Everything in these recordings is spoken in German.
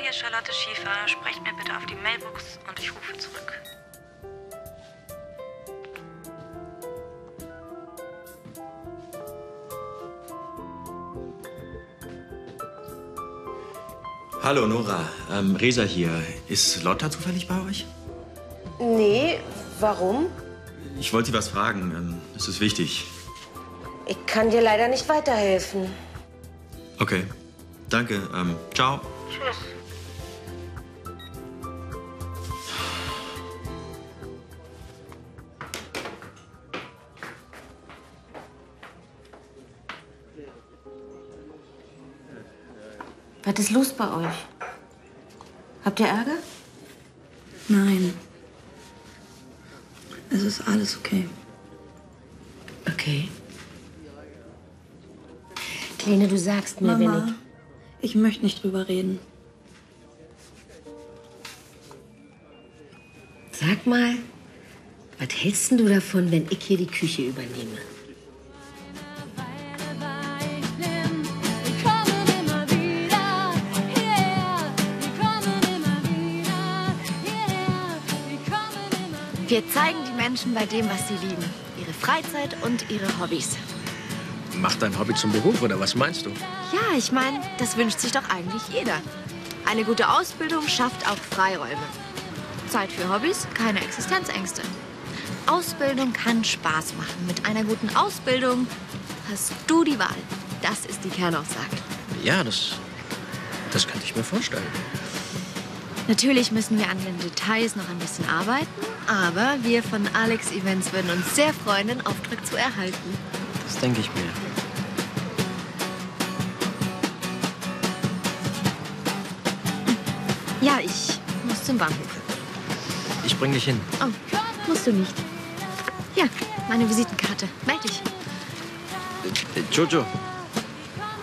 Hier ist Charlotte Schiefer. Sprecht mir bitte auf die Mailbox und ich rufe zurück. Hallo Nora, ähm, Resa hier. Ist Lotta zufällig bei euch? Nee, warum? Ich wollte Sie was fragen. Ähm, es ist wichtig. Ich kann dir leider nicht weiterhelfen. Okay. Danke. Ähm, ciao. Tschüss. Was ist los bei euch? Habt ihr Ärger? Nein. Es ist alles okay. Okay. Kleine, du sagst mir, Mama, wenn ich möchte nicht drüber reden. Sag mal, was hältst du davon, wenn ich hier die Küche übernehme? Wir zeigen die Menschen bei dem, was sie lieben. Ihre Freizeit und ihre Hobbys. Macht dein Hobby zum Beruf, oder was meinst du? Ja, ich meine, das wünscht sich doch eigentlich jeder. Eine gute Ausbildung schafft auch Freiräume. Zeit für Hobbys, keine Existenzängste. Ausbildung kann Spaß machen. Mit einer guten Ausbildung hast du die Wahl. Das ist die Kernaussage. Ja, das, das könnte ich mir vorstellen. Natürlich müssen wir an den Details noch ein bisschen arbeiten, aber wir von Alex Events würden uns sehr freuen, den Auftrag zu erhalten. Das denke ich mir. Ja, ich muss zum Bahnhof. Ich bring dich hin. Oh, musst du nicht. Ja, meine Visitenkarte. Meld dich. Äh, Jojo.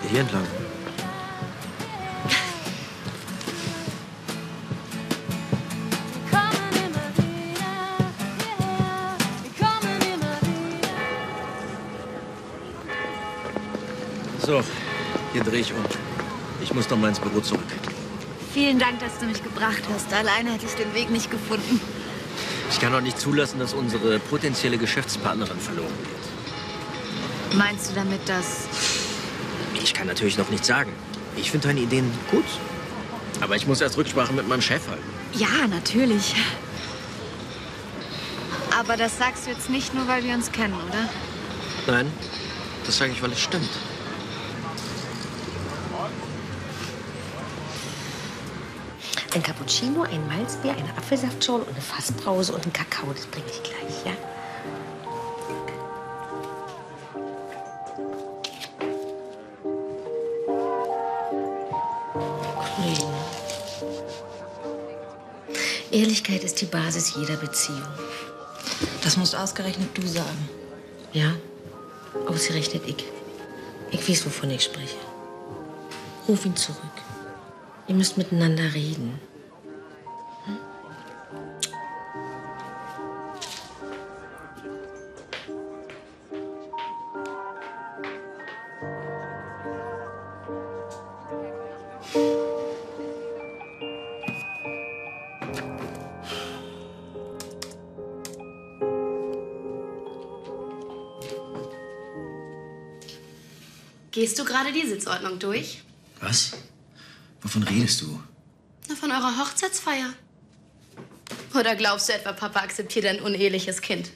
Hier entlang. So, hier drehe ich um. Ich muss noch mal ins Büro zurück. Vielen Dank, dass du mich gebracht hast. Alleine hätte ich den Weg nicht gefunden. Ich kann auch nicht zulassen, dass unsere potenzielle Geschäftspartnerin verloren wird. Meinst du damit, dass... Ich kann natürlich noch nichts sagen. Ich finde deine Ideen gut. Aber ich muss erst Rücksprache mit meinem Chef halten. Ja, natürlich. Aber das sagst du jetzt nicht nur, weil wir uns kennen, oder? Nein, das sage ich, weil es stimmt. Ein Cappuccino, ein Malzbier, eine Apfelsaftschorle und eine Fassbrause und einen Kakao. Das bringe ich gleich, ja? Kollegen. Ehrlichkeit ist die Basis jeder Beziehung. Das musst ausgerechnet du sagen. Ja? Ausgerechnet ich. Ich weiß, wovon ich spreche. Ruf ihn zurück. Ihr müsst miteinander reden. Gehst du gerade die Sitzordnung durch? Was? Wovon redest du? Na, von eurer Hochzeitsfeier. Oder glaubst du etwa, Papa akzeptiert ein uneheliches Kind?